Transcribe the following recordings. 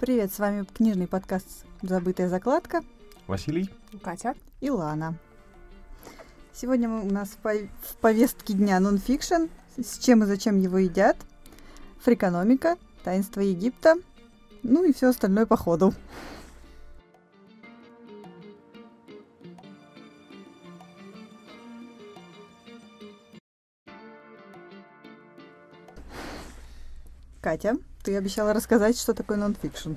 Привет, с вами книжный подкаст «Забытая закладка». Василий. Катя. И Лана. Сегодня у нас в повестке дня нонфикшн, с чем и зачем его едят, фрикономика, таинство Египта, ну и все остальное по ходу. Катя, ты обещала рассказать, что такое нонфикшн.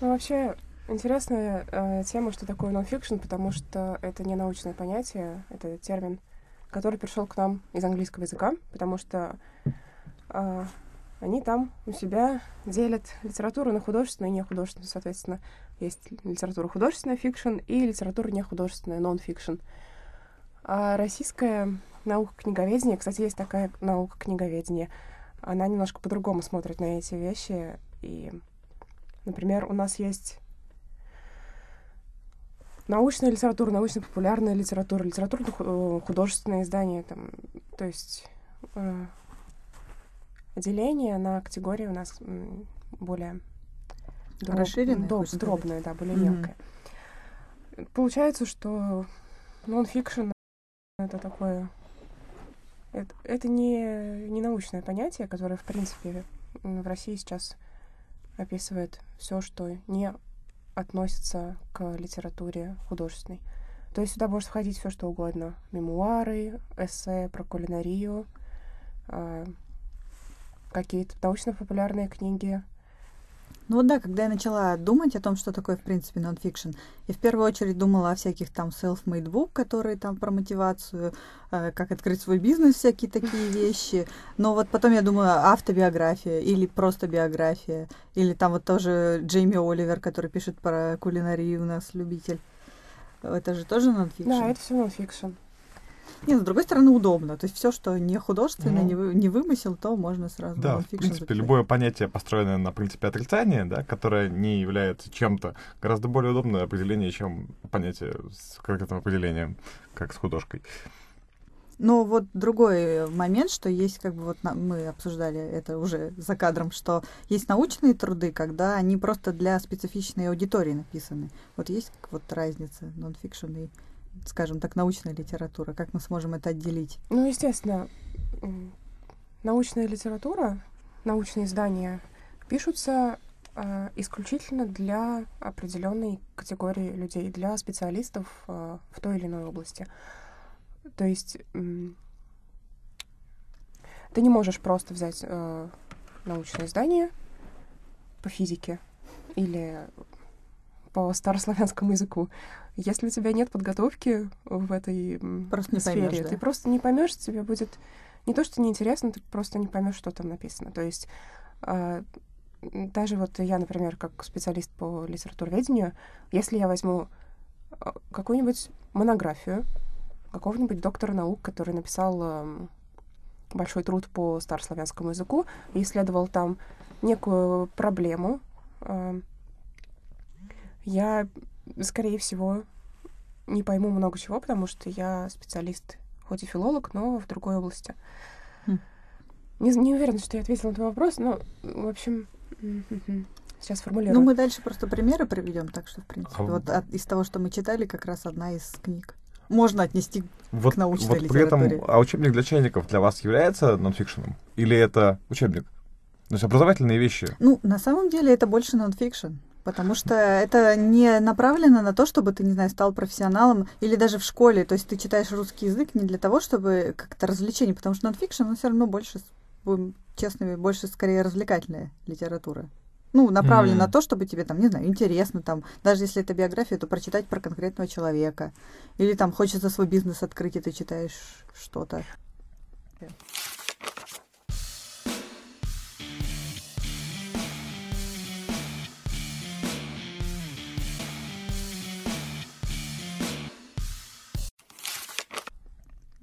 Ну, вообще, интересная э, тема, что такое нонфикшн, потому что это не научное понятие, это термин, который пришел к нам из английского языка, потому что э, они там у себя делят литературу на художественную и нехудожественную. Соответственно, есть литература художественная, фикшн, и литература нехудожественная, нон-фикшн. А российская наука книговедения, кстати, есть такая наука книговедения — она немножко по-другому смотрит на эти вещи. И, например, у нас есть научная литература, научно-популярная литература, литературно-художественное издание, там, то есть э, отделение на категории у нас более дроб, расширенное, доб, дробное, да, более mm-hmm. мелкое. Получается, что нон-фикшн это такое это, это не, не научное понятие, которое, в принципе, в России сейчас описывает все, что не относится к литературе художественной. То есть сюда может входить все, что угодно. Мемуары, эссе про кулинарию, э, какие-то научно-популярные книги, ну вот да, когда я начала думать о том, что такое, в принципе, нонфикшн, я в первую очередь думала о всяких там self-made book, которые там про мотивацию, э, как открыть свой бизнес, всякие такие вещи. Но вот потом я думаю, автобиография или просто биография, или там вот тоже Джейми Оливер, который пишет про кулинарию у нас, любитель. Это же тоже нонфикшн. Да, это все нонфикшн. Не, с другой стороны, удобно. То есть все, что не художественно, ну, не, не вымысел, то можно сразу Да, в принципе, записать. любое понятие, построенное на принципе отрицания, да, которое не является чем-то, гораздо более удобное определение, чем понятие с конкретным определением, как с художкой. Но вот другой момент, что есть, как бы вот мы обсуждали это уже за кадром, что есть научные труды, когда они просто для специфичной аудитории написаны. Вот есть вот разница нонфикшн и скажем так, научная литература? Как мы сможем это отделить? Ну, естественно, научная литература, научные издания пишутся э, исключительно для определенной категории людей, для специалистов э, в той или иной области. То есть э, ты не можешь просто взять э, научное издание по физике или по старославянскому языку. Если у тебя нет подготовки в этой просто не сфере, поймешь, да? ты просто не поймешь, тебе будет не то, что неинтересно, ты просто не поймешь, что там написано. То есть э, даже вот я, например, как специалист по литературоведению, если я возьму а, какую-нибудь монографию какого-нибудь доктора наук, который написал э, большой труд по старославянскому языку и исследовал там некую проблему, э, я, скорее всего, не пойму много чего, потому что я специалист, хоть и филолог, но в другой области. Хм. Не, не уверена, что я ответила на твой вопрос, но, в общем, сейчас формулирую. Ну, мы дальше просто примеры приведем, так что, в принципе, а... вот от, из того, что мы читали, как раз одна из книг. Можно отнести вот, к научной вот литературе. При этом, а учебник для чайников для вас является нонфикшеном? Или это учебник? То есть образовательные вещи? Ну, на самом деле это больше нонфикшн. Потому что это не направлено на то, чтобы ты, не знаю, стал профессионалом или даже в школе. То есть ты читаешь русский язык не для того, чтобы как-то развлечение, потому что нонфикшн, он все равно больше, будем честными, больше скорее развлекательная литература. Ну, направлена mm-hmm. на то, чтобы тебе там, не знаю, интересно там, даже если это биография, то прочитать про конкретного человека. Или там хочется свой бизнес открыть, и ты читаешь что-то.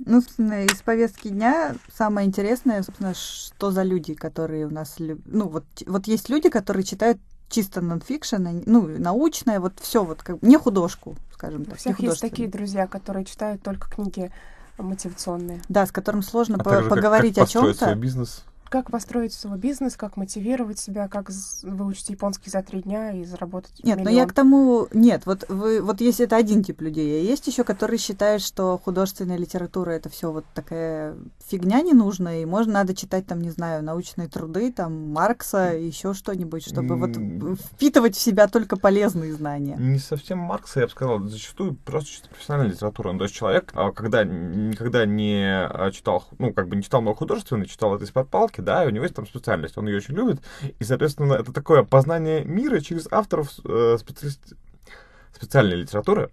Ну, собственно, из повестки дня самое интересное, собственно, что за люди, которые у нас... Ну, вот, вот есть люди, которые читают чисто нонфикшн, ну, научное, вот все, вот как не художку, скажем так. У всех есть такие друзья, которые читают только книги мотивационные. Да, с которым сложно а по- поговорить как, как о чем-то. свой бизнес как построить свой бизнес, как мотивировать себя, как выучить японский за три дня и заработать Нет, но миллион. я к тому... Нет, вот вы, вот есть это один тип людей, а есть еще, которые считают, что художественная литература это все вот такая фигня ненужная, и можно надо читать там, не знаю, научные труды, там Маркса, еще что-нибудь, чтобы вот М. впитывать в себя только полезные знания. Не совсем Маркса, я бы сказал, зачастую просто чисто профессиональная литература. Ну, то есть человек, а, когда никогда не а, читал, ну, как бы не читал много художественной, читал это из-под палки, да, и у него есть там специальность, он ее очень любит, и, соответственно, это такое познание мира через авторов э, специалист- специальной литературы,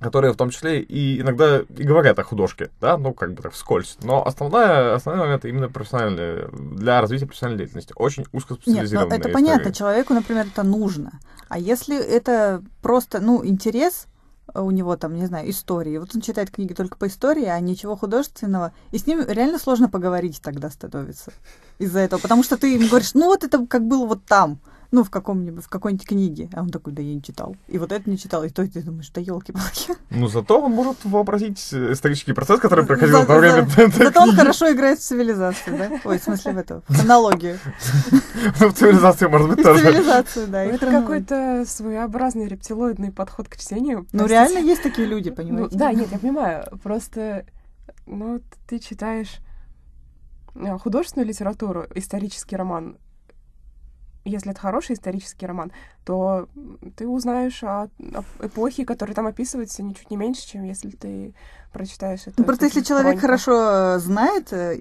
которые в том числе и иногда и говорят о художке, да, ну, как бы так вскользь. Но основная, основной момент именно профессиональный, для развития профессиональной деятельности. Очень Нет, узкоспециализированная ну это история. понятно, человеку, например, это нужно. А если это просто, ну, интерес у него там, не знаю, истории. Вот он читает книги только по истории, а ничего художественного. И с ним реально сложно поговорить тогда становится из-за этого. Потому что ты ему говоришь, ну вот это как было вот там, ну в каком-нибудь, в какой-нибудь книге. А он такой, да я не читал. И вот это не читал. И то ты думаешь, да елки-палки. Ну, зато он может вообразить исторический процесс, который проходил За- во время за- Зато он хорошо играет в цивилизацию, да? Ой, в смысле в эту, в хронологию. Ну, в цивилизации, может быть, И в тоже. цивилизацию, да. и Ну, это какой-то своеобразный рептилоидный подход к чтению. Ну реально есть такие люди, Ну, понимаете? да, нет, я понимаю. Просто, ну, ты читаешь э, художественную литературу, исторический роман. Если это хороший исторический роман, то ты узнаешь о, о эпохе, которая там описывается, ничуть не меньше, чем если ты прочитаешь это. Ну, просто если человек хорошо э, знает э,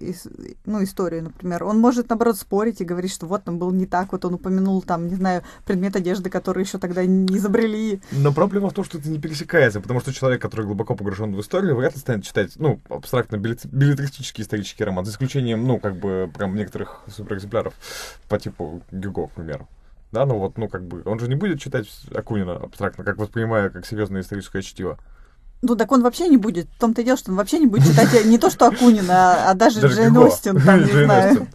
ну, историю, например, он может, наоборот, спорить и говорить, что вот там был не так, вот он упомянул там, не знаю, предмет одежды, который еще тогда не изобрели. Но проблема в том, что это не пересекается, потому что человек, который глубоко погружен в историю, вряд ли станет читать, ну, абстрактно билет- билетристический исторический роман, за исключением, ну, как бы, прям некоторых суперэкземпляров по типу Гюго, к примеру. Да, ну вот, ну, как бы, он же не будет читать Акунина абстрактно, как воспринимая как серьезное историческое чтиво. Ну, так он вообще не будет. В том-то и дело, что он вообще не будет читать э, не то, что Акунина, а, а даже, Джейн. Остин, там, не знаю.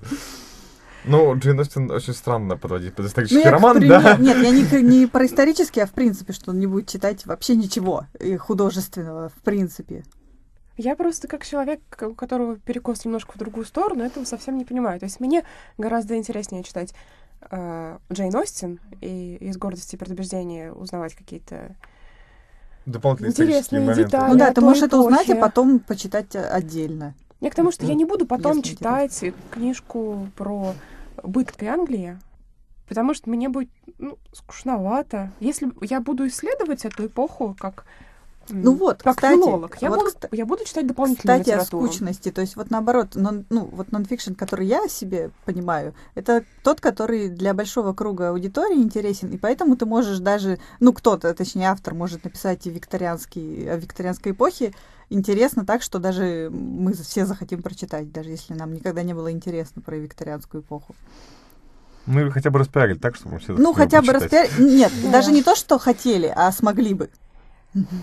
Ну, Джейн Остин очень странно подводить под Ну, исторический к роман, примеру- да? Нет, я не, не про исторический, а в принципе, что он не будет читать вообще ничего художественного, в принципе. Я просто как человек, у которого перекос немножко в другую сторону, этого совсем не понимаю. То есть мне гораздо интереснее читать э, Джейн Остин и из гордости и предубеждения узнавать какие-то Дополнительные исторические Интересные моменты. детали. Ну А, да, о ты можешь это узнать, а потом почитать э, отдельно. Я к тому, что я не буду потом Если читать книжку про быт Англии, потому что мне будет ну, скучновато. Если я буду исследовать эту эпоху как Ну вот, как кстати, филолог, я, вот, буду, кста- я буду читать дополнительную Кстати, о литературу. скучности. То есть вот наоборот, нон- ну вот нонфикшн, который я себе понимаю, это тот, который для большого круга аудитории интересен, и поэтому ты можешь даже, ну кто-то, точнее автор, может написать и викторианский, о викторианской эпохе интересно так, что даже мы все захотим прочитать, даже если нам никогда не было интересно про викторианскую эпоху. Ну, или хотя бы распиарить так, чтобы мы все Ну, хотя бы распиарить. Нет, Да. даже не то, что хотели, а смогли бы.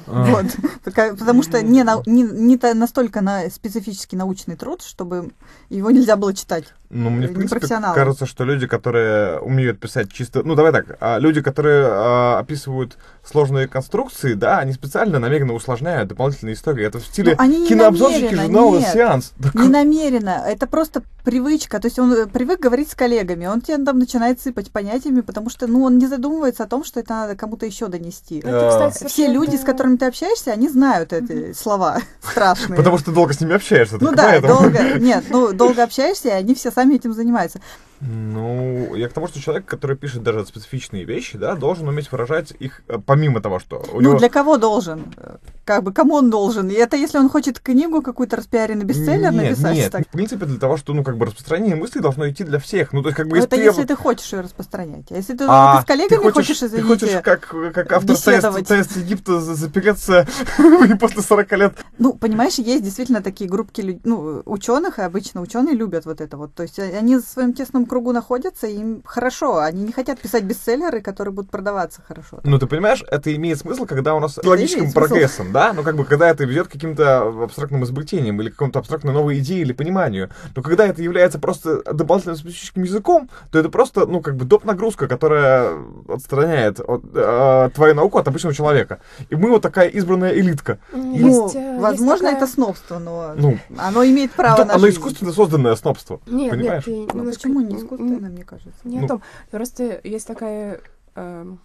А. Вот. Потому что не, нау- не, не настолько на специфический научный труд, чтобы его нельзя было читать. Ну, мне, в не принципе, кажется, что люди, которые умеют писать чисто... Ну, давай так, а люди, которые а, описывают сложные конструкции, да, они специально намеренно усложняют дополнительные истории. Это в стиле Ну, они не кинообзорщики журнала нет. «Сеанс». Не намеренно. Это просто привычка. То есть он э, привык говорить с коллегами, он тебе там начинает сыпать понятиями, потому что ну, он не задумывается о том, что это надо кому-то еще донести. Это, кстати, Все люди, с которыми ты общаешься, они знают эти слова страшные. Потому что ты долго с ними общаешься. Ну да, долго, нет, ну долго общаешься, и они все сами этим занимаются. Ну, я к тому, что человек, который пишет даже специфичные вещи, да, должен уметь выражать их э, помимо того, что у ну, него... для кого должен? Э, Как бы, кому он должен? И это если он хочет книгу какую-то распиаренный бестселлер нет, написать. Нет, так. в принципе, для того, что, ну, как бы, распространение мыслей должно идти для всех. Ну, то есть, как бы, Ну, это ты- если ты хочешь ее распространять. А если ты, А, ты с коллегами ты хочешь, ты извините, хочешь, как, как автор. «Царств Египта» за- запереться и после 40 лет. Ну, понимаешь, есть действительно такие группки ну, ученых, и обычно ученые любят вот это вот. То есть они в своем тесном кругу находятся, им хорошо. Они не хотят писать бестселлеры, которые будут продаваться хорошо. Ну, ты понимаешь, это имеет смысл, когда у нас Это логическим имеет смысл. прогрессом, да? Ну, как бы, когда это ведет к каким-то абстрактным изобретениям или к какому-то абстрактной новой идее или пониманию. Но когда это является просто дополнительным специфическим языком, то это просто, ну, как бы доп. нагрузка, которая отстраняет от, э, твою науку от обычного человека. И мы вот такая избранная элитка. Ну, Есть, э, возможно, такая- это снобство, но Ну, оно имеет право да, на оно жизнь. искусственно созданное снобство. Нет, понимаешь? нет, ты Ну, немножко почему не искусственно, мне кажется? Не Ну. о том. Просто есть такая эм,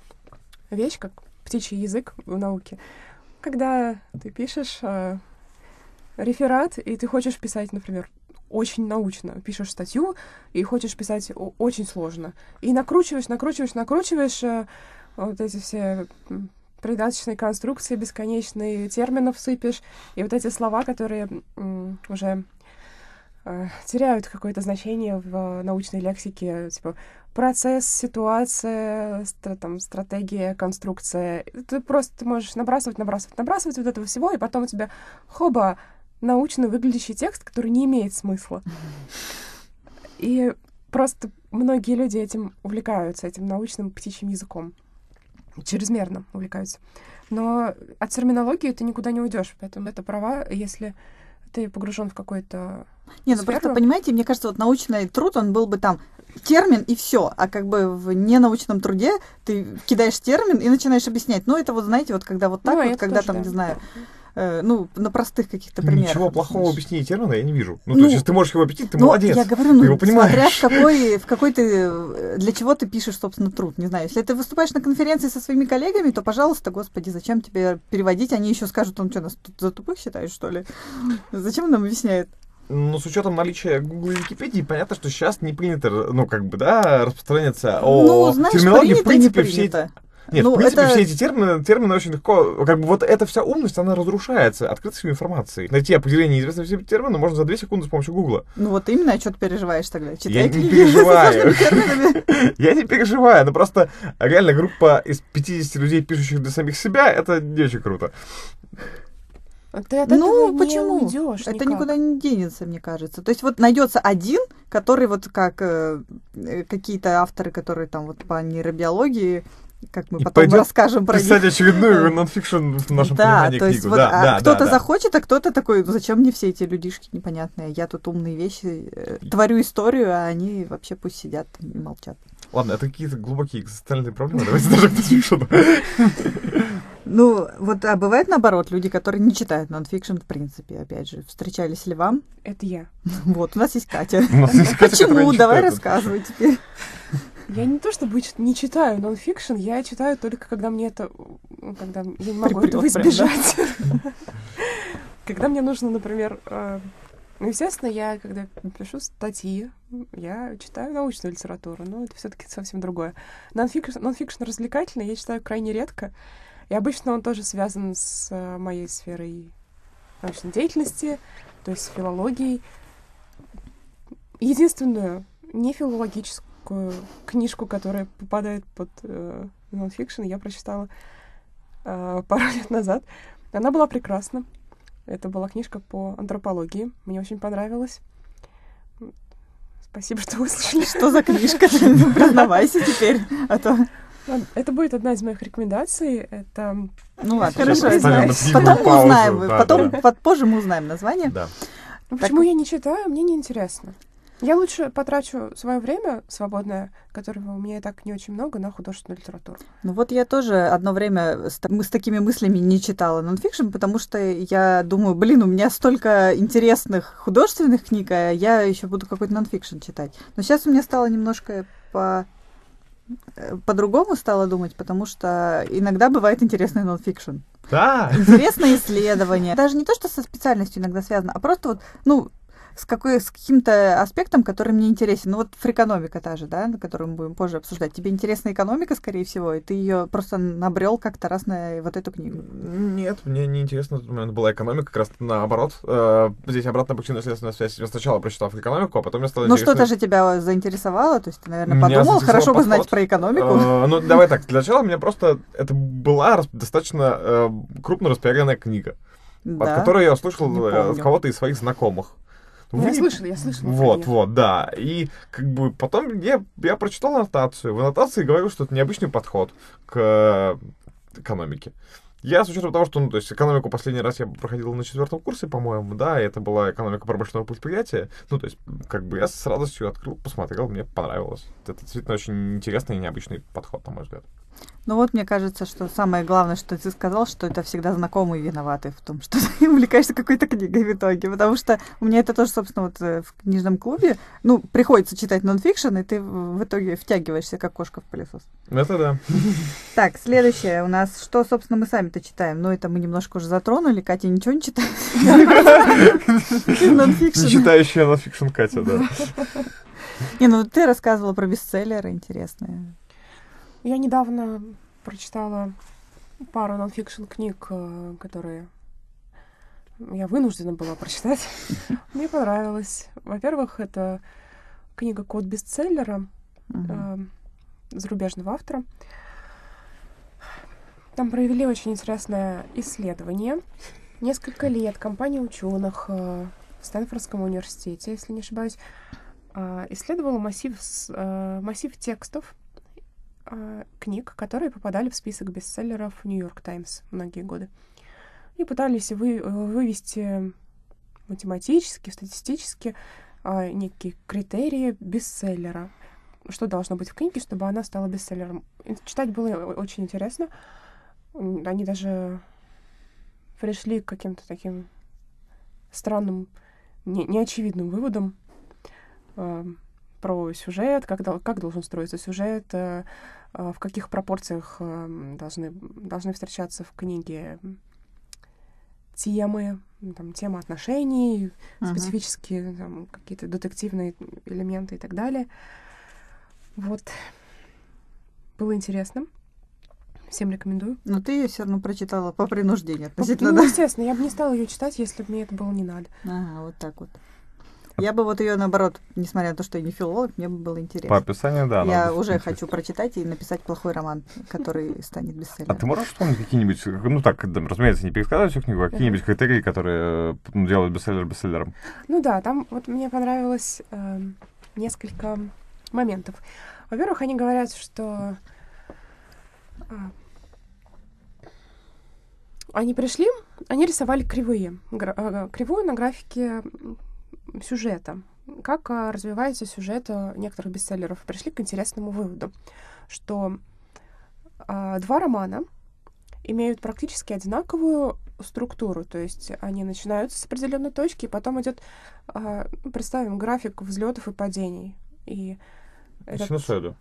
вещь, как птичий язык в науке. Когда ты пишешь э, реферат, и ты хочешь писать, например, очень научно, пишешь статью и хочешь писать очень сложно. И накручиваешь, накручиваешь, накручиваешь э, вот эти все придаточные конструкции бесконечные, терминов сыпешь, и вот эти слова, которые м, уже э, теряют какое-то значение в э, научной лексике, типа процесс, ситуация, стра- там, стратегия, конструкция. Ты просто ты можешь набрасывать, набрасывать, набрасывать вот этого всего, и потом у тебя хоба научно выглядящий текст, который не имеет смысла. И просто многие люди этим увлекаются, этим научным птичьим языком. Чрезмерно увлекаются. Но от терминологии ты никуда не уйдешь, поэтому это права, если ты погружен в какой-то Не, ну просто, понимаете, мне кажется, вот научный труд, он был бы там термин и все, а как бы в ненаучном труде ты кидаешь термин и начинаешь объяснять. Ну, это вот, знаете, вот когда вот так Ну, вот, это когда там, не знаю, ну, на простых каких-то примерах. Ничего плохого в объяснении термина я не вижу. Ну, Ну, то есть, ты можешь его объяснить, ты Ну, молодец. я говорю, ты ну, его понимаешь. смотря в какой, в какой ты, э, для чего ты пишешь, собственно, труд, не знаю. Если ты выступаешь на конференции со своими коллегами, то, пожалуйста, господи, зачем тебе переводить? Они еще скажут, он что, нас тут за тупых считает, что ли? Зачем нам объясняет? Но с учетом наличия Google и Википедии, понятно, что сейчас не принято, ну, как бы, да, распространяться о ну, знаешь, терминологии. принято, в принципе, все. Нет, Ну, в принципе, это- все эти термины, термины очень легко, как бы вот эта вся умность, она разрушается открытостью информации. Найти определение известного всем термина можно за 2 секунды с помощью Гугла. Ну вот именно, а что ты переживаешь тогда? Читай не книги переживаю. Я не переживаю, но просто реально группа из 50 людей, пишущих для самих себя, это не очень круто. Ты от Ну, этого почему? не уйдешь Это никак. никуда не денется, мне кажется. То есть вот найдется один, который вот как э, э, какие-то авторы, которые там вот по нейробиологии, как мы И потом пойдет расскажем про Писать них. очередную нонфикшн в нашем да, понимании то есть книгу. вот да, а да, кто-то да, захочет, а кто-то такой, «Ну, зачем мне все эти людишки непонятные? Я тут умные вещи э, творю историю, а они вообще пусть сидят и молчат. Ладно, это какие-то глубокие экзистенциальные проблемы. Давайте даже к нонфикшену. Ну, вот, а бывает наоборот, люди, которые не читают нонфикшн в принципе, опять же. Встречались ли вам? Это я. Вот, у нас есть Катя. У нас есть Катя, Почему? Давай рассказывай теперь. Я не то чтобы не читаю нонфикшн, я читаю только когда мне это... ну, Когда я не могу Припрёт этого избежать. Когда мне нужно, например... э, Ну, естественно, я, когда пишу статьи, я читаю научную литературу, но это все таки совсем другое. Нонфикшн, нонфикшн развлекательный я читаю крайне редко, и обычно он тоже связан с э, моей сферой научной деятельности, то есть с филологией. Единственную нефилологическую книжку, которая попадает под э, нонфикшн, я прочитала э, пару лет назад. Она была прекрасна. Это была книжка по антропологии. Мне очень понравилось. Спасибо, что выслушали. Что за книжка? Признавайся теперь, а то... Это будет одна из моих рекомендаций. Это Ну ладно, хорошо, Потом мы узнаем, да, потом да. под- позже мы узнаем название. Да. Ну, Так почему я не читаю, мне не интересно. Я лучше потрачу свое время свободное, которого у меня и так не очень много, на художественную литературу. Ну вот я тоже одно время с, с такими мыслями не читала нонфикшн, потому что я думаю, блин, у меня столько интересных художественных книг, а я еще буду какой-то нонфикшн читать. Но сейчас у меня стало немножко по э, по-другому стала думать, потому что иногда бывает интересный нонфикшн. Да. Интересное исследование. Даже не то, что со специальностью иногда связано, а просто вот, ну, с, какой, с каким-то аспектом, который мне интересен. Ну вот фрикономика та же, да, на которую мы будем позже обсуждать. Тебе интересна экономика, скорее всего, и ты ее просто набрел как-то раз на вот эту книгу. Нет, мне не интересно. У меня была экономика, как раз наоборот. Э, Здесь обратная причинно-следственная связь. Я сначала прочитал экономику, а потом мне стало Ну интересно... что-то же тебя заинтересовало, то есть ты, наверное, подумал, хорошо бы знать подход. про экономику. Э, Ну, давай так. Для начала меня просто... Это была достаточно э, крупно распиаренная книга, от которой я услышал от кого-то из своих знакомых. Ну, я Вы- слышала, я слышала. Вот, конечно. вот, да. И как бы потом я, я прочитал аннотацию. В аннотации говорил, что это необычный подход к э, экономике. Я с учетом того, что, ну, то есть экономику последний раз я проходил на четвертом курсе, по-моему, да, и это была экономика промышленного предприятия. Ну, то есть, как бы я с радостью открыл, посмотрел, мне понравилось. Это действительно очень интересный и необычный подход, на мой взгляд. Ну вот, мне кажется, что самое главное, что ты сказал, что это всегда знакомые виноваты в том, что ты увлекаешься какой-то книгой в итоге. Потому что у меня это тоже, собственно, вот э, в книжном клубе, ну, приходится читать нонфикшн, и ты в в итоге втягиваешься, как кошка в пылесос. Это да. Так, следующее у нас, что, собственно, мы сами-то читаем. Ну, это мы немножко уже затронули. Катя ничего не читает. Нонфикшн. Читающая нонфикшн Катя, да. Не, ну ты рассказывала про бестселлеры интересные. Я недавно прочитала пару нонфикшн книг, э, которые я вынуждена была прочитать. Мне понравилось. Во-первых, это книга «Код бестселлера» э, зарубежного автора. Там провели очень интересное исследование. Несколько лет компания ученых э, в Стэнфордском университете, если не ошибаюсь, э, исследовала массив, э, массив текстов э, книг, которые попадали в список бестселлеров Нью-Йорк Таймс многие годы. И пытались вы, э, вывести математически, статистически э, некие критерии бестселлера. Что должно быть в книге, чтобы она стала бестселлером. И Читать было очень интересно. Они даже пришли к каким-то таким странным, не- неочевидным выводам э, про сюжет, как, как должен строиться сюжет, э, в каких пропорциях э, должны, должны встречаться в книге темы, м, там, тема отношений, Мгм. специфические там, какие-то детективные элементы и так далее. Вот. Было интересно. Всем рекомендую. Но ты ее все равно прочитала по принуждению Ну, относительно, ну, да? естественно, я бы не стала ее читать, если бы мне это было не надо. Ага, вот так вот. Я бы вот ее наоборот, несмотря на то, что я не филолог, мне бы было интересно. По описанию, да. я уже хочу прочитать и написать плохой роман, который станет А бестселлером. ты можешь вспомнить какие-нибудь, ну так, разумеется, не пересказывать всю книгу, а какие-нибудь критерии, которые э, ну, делают бестселлер бестселлером? Ну да, там вот мне понравилось эм, несколько моментов. Во-первых, они говорят, что а, они пришли, они рисовали кривые, э, кривую на графике сюжета. Как а, развивается сюжет а, некоторых бестселлеров. Пришли к интересному выводу, что а, два романа имеют практически одинаковую структуру, то есть они начинаются с определенной точки, и потом идет, ну, представим, график взлетов и падений. И этот- Синусоиду.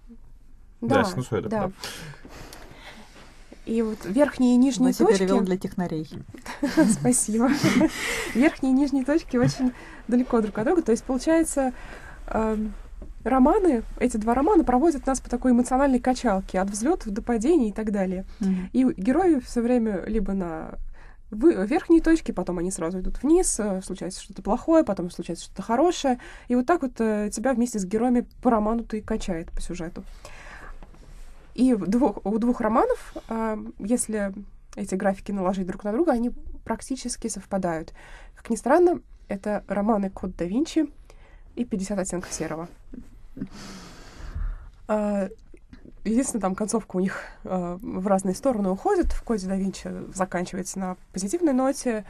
Да, синусоида, да. да. И вот верхние и нижние Вася точки... перевел для технарей. Спасибо. Верхние и нижние точки очень далеко друг от друга. То есть, получается, эм, романы, эти два романа проводят нас по такой эмоциональной качалке от взлетов до падений и так далее. И герои все время либо на вы- верхней точке, потом они сразу идут вниз, э, случается что-то плохое, потом случается что-то хорошее. И вот так вот э, тебя вместе с героями по роману-то и качает по сюжету. И двух, у двух романов, а, если эти графики наложить друг на друга, они практически совпадают. Как ни странно, это романы «Код да Винчи» и «50 оттенков серого». А, Единственное, там концовка у них а, в разные стороны уходит. В «Коде да Винчи» заканчивается на позитивной ноте.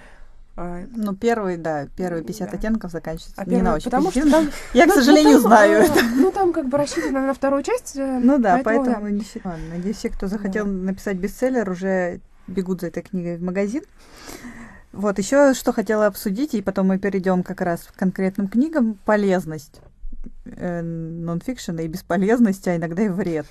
А, Ну, первый, да, первые 50 Да. оттенков заканчиваются а не на первый- очень потому что там... Я, к ну, ну, сожалению, там, знаю а, это. Ну, там как бы рассчитано на вторую часть. э, Ну да, поэтому, поэтому, да. надеюсь, все, кто захотел Да. написать бестселлер, уже бегут за этой книгой в магазин. Вот, еще что хотела обсудить, и потом мы перейдем как раз к конкретным книгам. Полезность э, нонфикшена и бесполезность, а иногда и вред.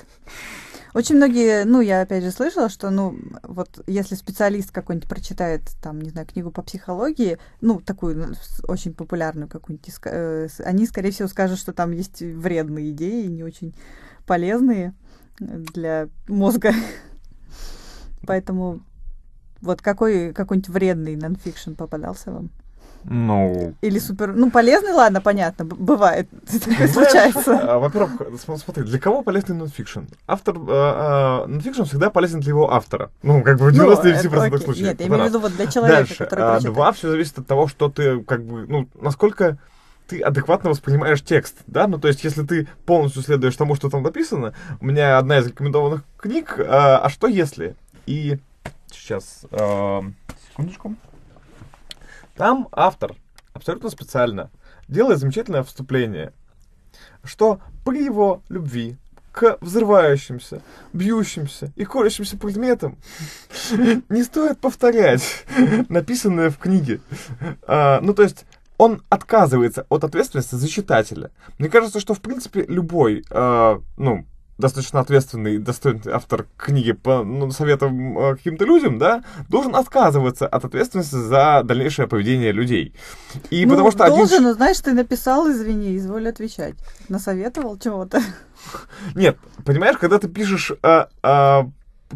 Очень многие, ну, я опять же слышала, что, ну, вот если специалист какой-нибудь прочитает, там, не знаю, книгу по психологии, ну, такую ну, очень популярную какую-нибудь, э, они, скорее всего, скажут, что там есть вредные идеи, не очень полезные для мозга. Поэтому вот какой какой-нибудь вредный нонфикшн попадался вам? Ну, Или супер... Ну, полезный, ладно, понятно, бывает. Такое случается. А, Во-первых, см- смотри, для кого полезный нонфикшн? Автор, а, а, нонфикшн всегда полезен для его автора. Ну, как бы в Ну, 99% это окей. случаев. Нет, я имею в виду вот для человека, который. Два, все зависит от того, что ты, как бы, ну, насколько ты адекватно воспринимаешь текст, да, ну, то есть, если ты полностью следуешь тому, что там написано, у меня одна из рекомендованных книг, а, а что если? И сейчас, э, секундочку. Там автор абсолютно специально делает замечательное вступление, что при его любви к взрывающимся, бьющимся и колющимся предметам не стоит повторять написанное в книге. А, ну, то есть, он отказывается от ответственности за читателя. Мне кажется, что, в принципе, любой, э, ну, достаточно ответственный, достойный автор книги по ну, советам э, каким-то людям, да, должен отказываться от ответственности за дальнейшее поведение людей. И ну, потому что должен, один... но знаешь, ты написал, извини, изволь отвечать. Насоветовал чего-то. Нет, понимаешь, когда ты пишешь, э, э,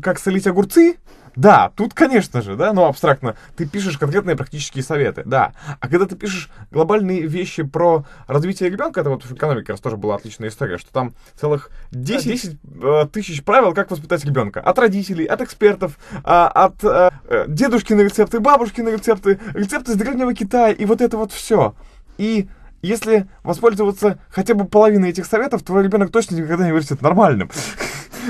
как солить огурцы, да, тут, конечно же, да, но абстрактно, ты пишешь конкретные практические советы, да. А когда ты пишешь глобальные вещи про развитие ребенка, это вот в экономике раз тоже была отличная история, что там целых 10, 10 э, тысяч правил, как воспитать ребенка. От родителей, от экспертов, э, от э, дедушкины рецепты, бабушкины рецепты, рецепты из Древнего Китая, и вот это вот все. И если воспользоваться хотя бы половиной этих советов, твой ребенок точно никогда не вырастет нормальным.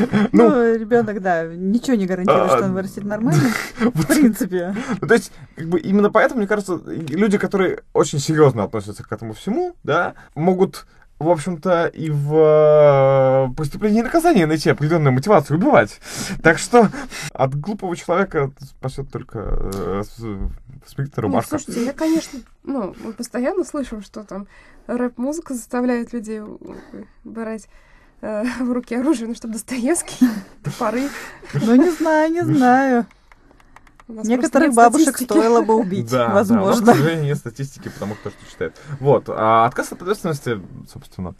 Ну, ну ребенок, да, ничего не гарантирует, что он вырастет нормально, в принципе. Ну, то есть, как бы именно поэтому, мне кажется, люди, которые очень серьезно относятся к этому всему, да, могут в общем-то, и в э, преступлении и наказании найти определенную мотивацию убивать. Так что от глупого человека спасет только э, смерть рубашка. Ну, слушайте, я, конечно, ну, мы постоянно слышим, что там рэп-музыка заставляет людей брать э, в руки оружие, ну, чтобы Достоевский, топоры. Ну, не знаю, не знаю. Некоторых бабушек статистики. стоило бы убить, да, возможно. Да, но, к сожалению, нет статистики, потому что что читает. Вот, а отказ от ответственности, собственно.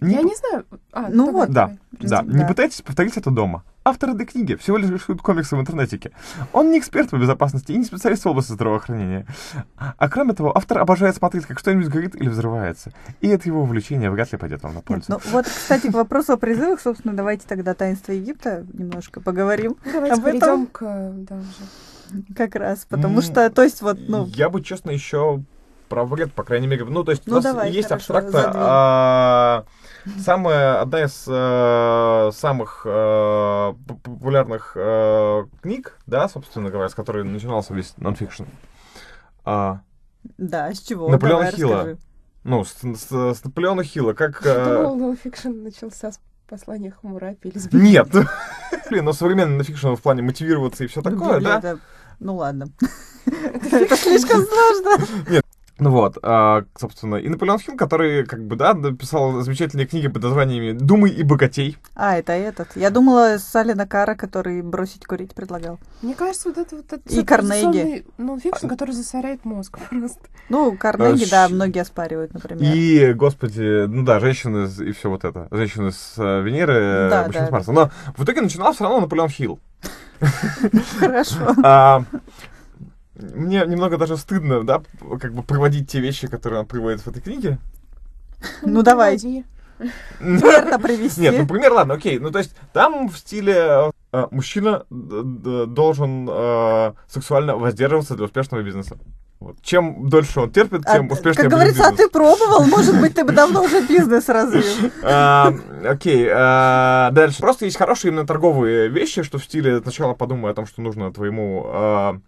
Не... Я не знаю. А, ну вот, да, да. Не пытайтесь повторить это дома. Автор этой книги всего лишь рисует комиксы в интернете. Он не эксперт по безопасности и не специалист в области здравоохранения. А кроме того, автор обожает смотреть, как что-нибудь горит или взрывается. И это его увлечение вряд ли пойдет вам на пользу. Ну вот, кстати, к вопросу о призывах, собственно, давайте тогда «Таинство Египта» немножко поговорим. Давайте об перейдем этом. к... Да, уже. Как раз, потому mm, что, то есть вот, ну... Я бы, честно, еще про вред, по крайней мере, ну, то есть ну, у нас давай, есть хорошо, абстракта, а, самая, одна из а, самых а, популярных а, книг, да, собственно говоря, с которой начинался весь нонфикшн. А, да, с чего? Наполеона Хилла. Расскажи. Ну, с, с, с Наполеона Хилла, как... Я думал, нонфикшн начался с послания Хамурапи или с Нет! Блин, ну современный нонфикшн в плане мотивироваться и все такое, да? Ну ладно. Это слишком сложно. Нет, ну вот, а, собственно, и Наполеон Хилл, который, как бы, да, написал замечательные книги под названиями «Думай и богатей». А, это этот. Я думала, Салина Кара, который бросить курить предлагал. Мне кажется, вот это вот... Это и Карнеги. Ну, фикшн, который засоряет мозг просто. Ну, Карнеги, да, многие оспаривают, например. И, господи, ну да, женщины и все вот это. Женщины с э, Венеры, да, мужчины да, с Марса. Но в итоге начинал все равно Наполеон Хилл. Хорошо. Мне немного даже стыдно, да, как бы проводить те вещи, которые он приводит в этой книге. Ну, давай. Примерно привести. Нет, ну пример, ладно, окей. Ну, то есть там в стиле э, мужчина должен э, сексуально воздерживаться для успешного бизнеса. Вот. Чем дольше он терпит, тем а, успешнее Как говорится, бизнес. а ты пробовал? Может быть, ты бы давно уже бизнес развил. А, окей, дальше. Просто есть хорошие именно торговые вещи, что в стиле сначала подумай о том, что нужно твоему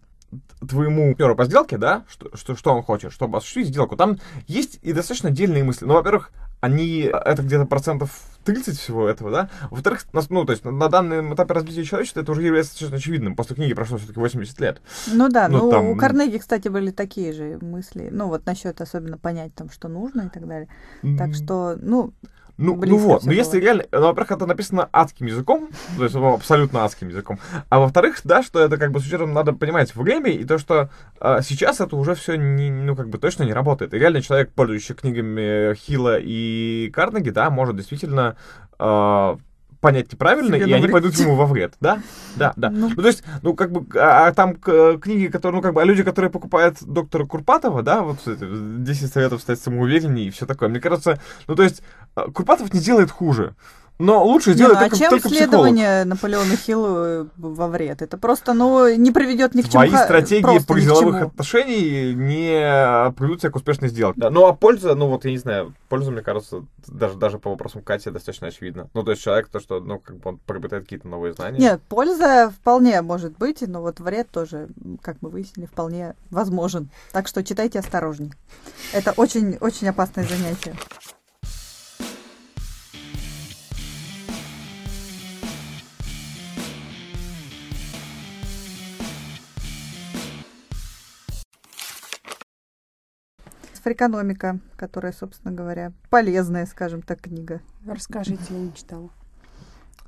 твоему партнеру по сделке, да, что, что, что он хочет, чтобы осуществить сделку, там есть и достаточно отдельные мысли. Ну, во-первых, они, это где-то процентов 30 всего этого, да. Во-вторых, ну, то есть на данном этапе развития человечества это уже является достаточно очевидным. После книги прошло все-таки 80 лет. Ну да, ну, ну там... у Карнеги, кстати, были такие же мысли. Ну, вот насчет особенно понять там, что нужно и так далее. Так что, ну, ну, ну вот, но было. если реально, ну, во-первых, это написано адским языком, то есть ну, абсолютно адским языком, а во-вторых, да, что это как бы с учетом надо понимать время и то, что а, сейчас это уже все не, ну как бы точно не работает. И реально человек, пользующийся книгами Хила и Карнеги, да, может действительно а, понять неправильно, Себе и они пойдут ему во вред, да? Да, да. Ну, ну то есть, ну, как бы, а, а там к, книги, которые, ну, как бы, а люди, которые покупают доктора Курпатова, да, вот эти 10 советов стать самоувереннее и все такое. Мне кажется, ну, то есть, а, Курпатов не делает хуже. Но лучше Не, сделать ну, а только, чем только психолог. исследование Наполеона Хиллу э, во вред? Это просто, ну, не приведет ни к чему. Твои стратегии по деловых отношений не приведут тебя к успешной сделке. Да, ну а польза, ну вот я не знаю, польза, мне кажется, даже, даже по вопросам Кати достаточно очевидна. Ну то есть человек, то, что, ну, как бы он приобретает какие-то новые знания. Нет, польза вполне может быть, но вот вред тоже, как мы выяснили, вполне возможен. Так что читайте осторожней. Это очень, очень опасное занятие. Фрикономика, которая, собственно говоря, полезная, скажем так, книга. Расскажите, я не читала.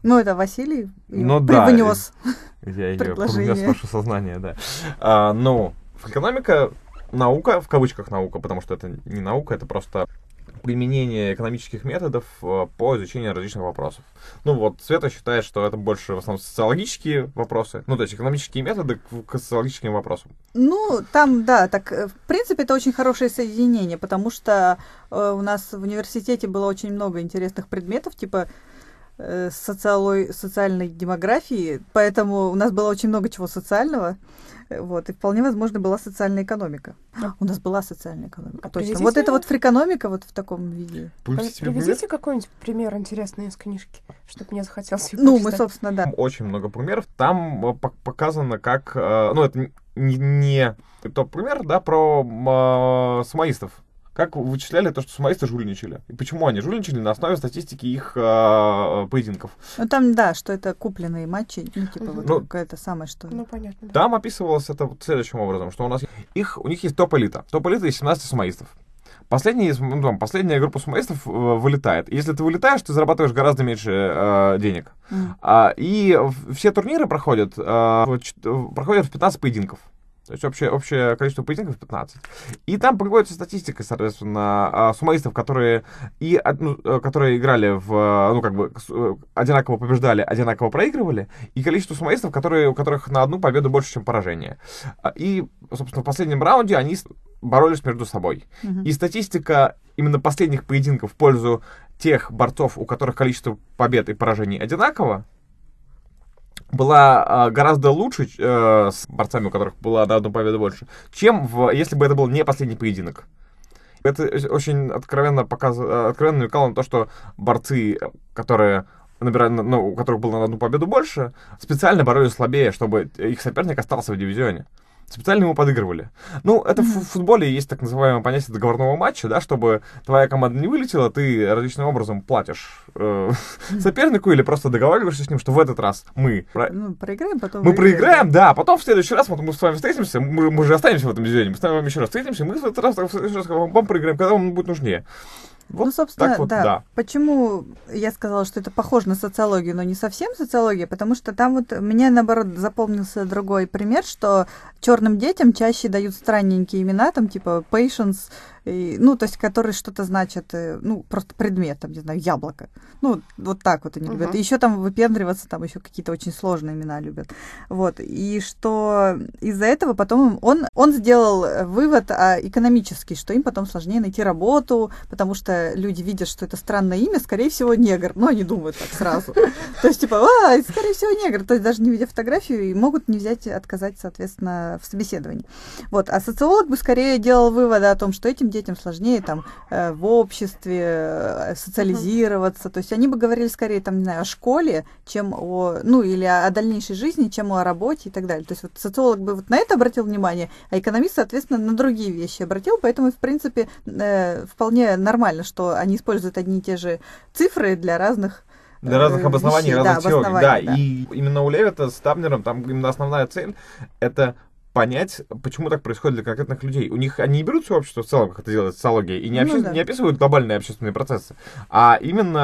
Ну, это Василий Ну да, привнес. Я ее привнес в ваше сознание, да. А, ну, экономика, наука, в кавычках наука, потому что это не наука, это просто применение экономических методов э, по изучению различных вопросов. Ну вот, Света считает, что это больше в основном социологические вопросы, ну то есть экономические методы к, социологическим вопросам. Ну, там, да, так, э, в принципе, это очень хорошее соединение, потому что э, у нас в университете было очень много интересных предметов, типа э, социало- социальной демографии, поэтому у нас было очень много чего социального, вот, и вполне возможно была социальная экономика. Да. У нас была социальная экономика, А точно. приведите- Вот это вот фрикономика вот в таком виде. Приведите какой-нибудь пример интересный из книжки, чтобы мне захотелось Ну, мы, прочитать. собственно, да. Очень много примеров. Там э, пок- показано, как... э, Ну, это не, не тот пример, да, про э, самоистов. Как вычисляли то, что самоисты жульничали. И почему они жульничали на основе статистики их э, поединков. Ну, там, да, что это купленные матчи, ну, типа, вот Ну, какое-то самое, что... Ну, понятно, да. Там описывалось это вот следующим образом, что у нас их, у них есть топ-элита. Топ-элита из 17 самоистов. Последний, из- ну, там, последняя группа самоистов э, вылетает. Если ты вылетаешь, ты зарабатываешь гораздо меньше э, денег. М. А, и все турниры проходят, в- проходят в 15 поединков. То есть общее, общее количество поединков 15. И там приводится статистика, соответственно, а, сумоистов, которые, и, ну, э, которые играли в, э, ну, как бы, э, одинаково побеждали, одинаково проигрывали, и количество сумоистов, которые, у которых на одну победу больше, чем поражение. А, И, собственно, в последнем раунде они боролись между собой. Мгм. И статистика именно последних поединков в пользу тех борцов, у которых количество побед и поражений одинаково, была а, гораздо лучше э, с борцами, у которых была на одну победу больше, чем в, если бы это был не последний поединок. Это очень откровенно показ... э, откровенно намекало на то, что борцы, э, которые набирали, ну, у которых было на одну победу больше, специально боролись слабее, чтобы их соперник остался в дивизионе. Специально ему подыгрывали. Ну, это в футболе есть так называемое понятие договорного матча, да, чтобы твоя команда не вылетела, ты различным образом платишь э, сопернику или просто договариваешься с ним, что в этот раз мы про- Ну, проиграем, потом мы выиграем. проиграем, да, потом в следующий раз вот мы с вами встретимся, мы, мы же останемся в этом дивизионе, мы с вами еще раз встретимся, мы в этот раз, в следующий раз вам проиграем, когда вам будет нужнее. Вот ну, собственно, так вот, да. да. Почему я сказала, что это похоже на социологию, но не совсем социология, потому что там вот мне, наоборот, запомнился другой пример, что черным детям чаще дают странненькие имена, там, типа patience, и, ну, то есть, которые что-то значат, э, ну, просто предмет, там, не знаю, яблоко. Ну, вот так вот они любят. И еще там выпендриваться, там еще какие-то очень сложные имена любят. Вот. И что из-за этого потом он, он сделал э, вывод а, экономический, что им потом сложнее найти работу, потому что люди видят, что это странное имя, скорее всего, негр. Ну, они думают так сразу. То есть, типа, а, скорее всего, негр. То есть, даже не видя фотографию, и могут не взять, отказать, соответственно, в собеседовании. Вот. А социолог бы скорее делал выводы о том, что этим детям сложнее там э, в обществе э, социализироваться. То есть, они бы говорили скорее, там, не знаю, о школе, чем о, ну, или о, о дальнейшей жизни, чем о работе и так далее. То есть, вот социолог бы вот на это обратил внимание, а экономист, соответственно, на другие вещи обратил. Поэтому, в принципе, э, вполне нормально, что они используют одни и те же цифры для разных Для разных обоснований, вещей. разных да, теорий. Да, да. и именно у Левита с Табнером там именно основная цель — это понять, почему так происходит для конкретных людей. У них они не берут все общество в целом, как это делает социология, и не, Ну обще- да. не описывают глобальные общественные процессы, а именно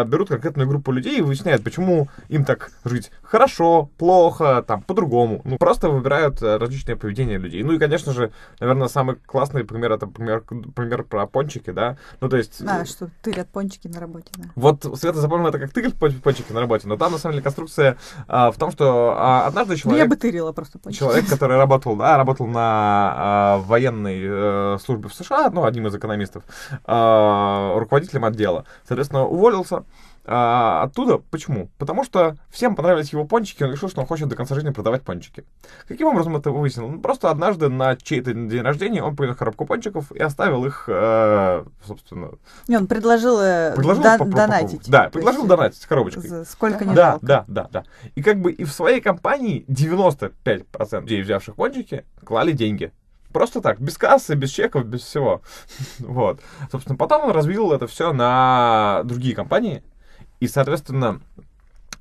а, берут конкретную группу людей и выясняют, почему им так жить хорошо, плохо, там, по-другому. Ну, просто выбирают э, различные поведения людей. Ну и, конечно же, наверное, самый классный пример — это пример, пример про пончики, да. Ну, то есть... А, что тырят пончики на работе, да. Вот Света запомнила это как пон- пончики на работе, но там, на самом деле, конструкция а, в том, что а, однажды Ну, я человек, бы тырила просто пончики. человек, который работал, да, работал на а, военной э, службе в США, ну, одним из экономистов, а, руководителем отдела, соответственно, уволился, А, оттуда почему? Потому что всем понравились его пончики, он решил, что он хочет до конца жизни продавать пончики. Каким образом это выяснил? Ну, просто однажды на чей-то день рождения он принес коробку пончиков и оставил их, э, собственно... Не, он предложил, э, Предложил по- по- донатить. Да, предложил есть, донатить с коробочкой. за Сколько не Да, да, да, да. И как бы и в своей компании 95% людей, взявших пончики, клали деньги. Просто так, без кассы, без чеков, без всего. Вот. Собственно, потом он развил это все на другие компании. И, соответственно,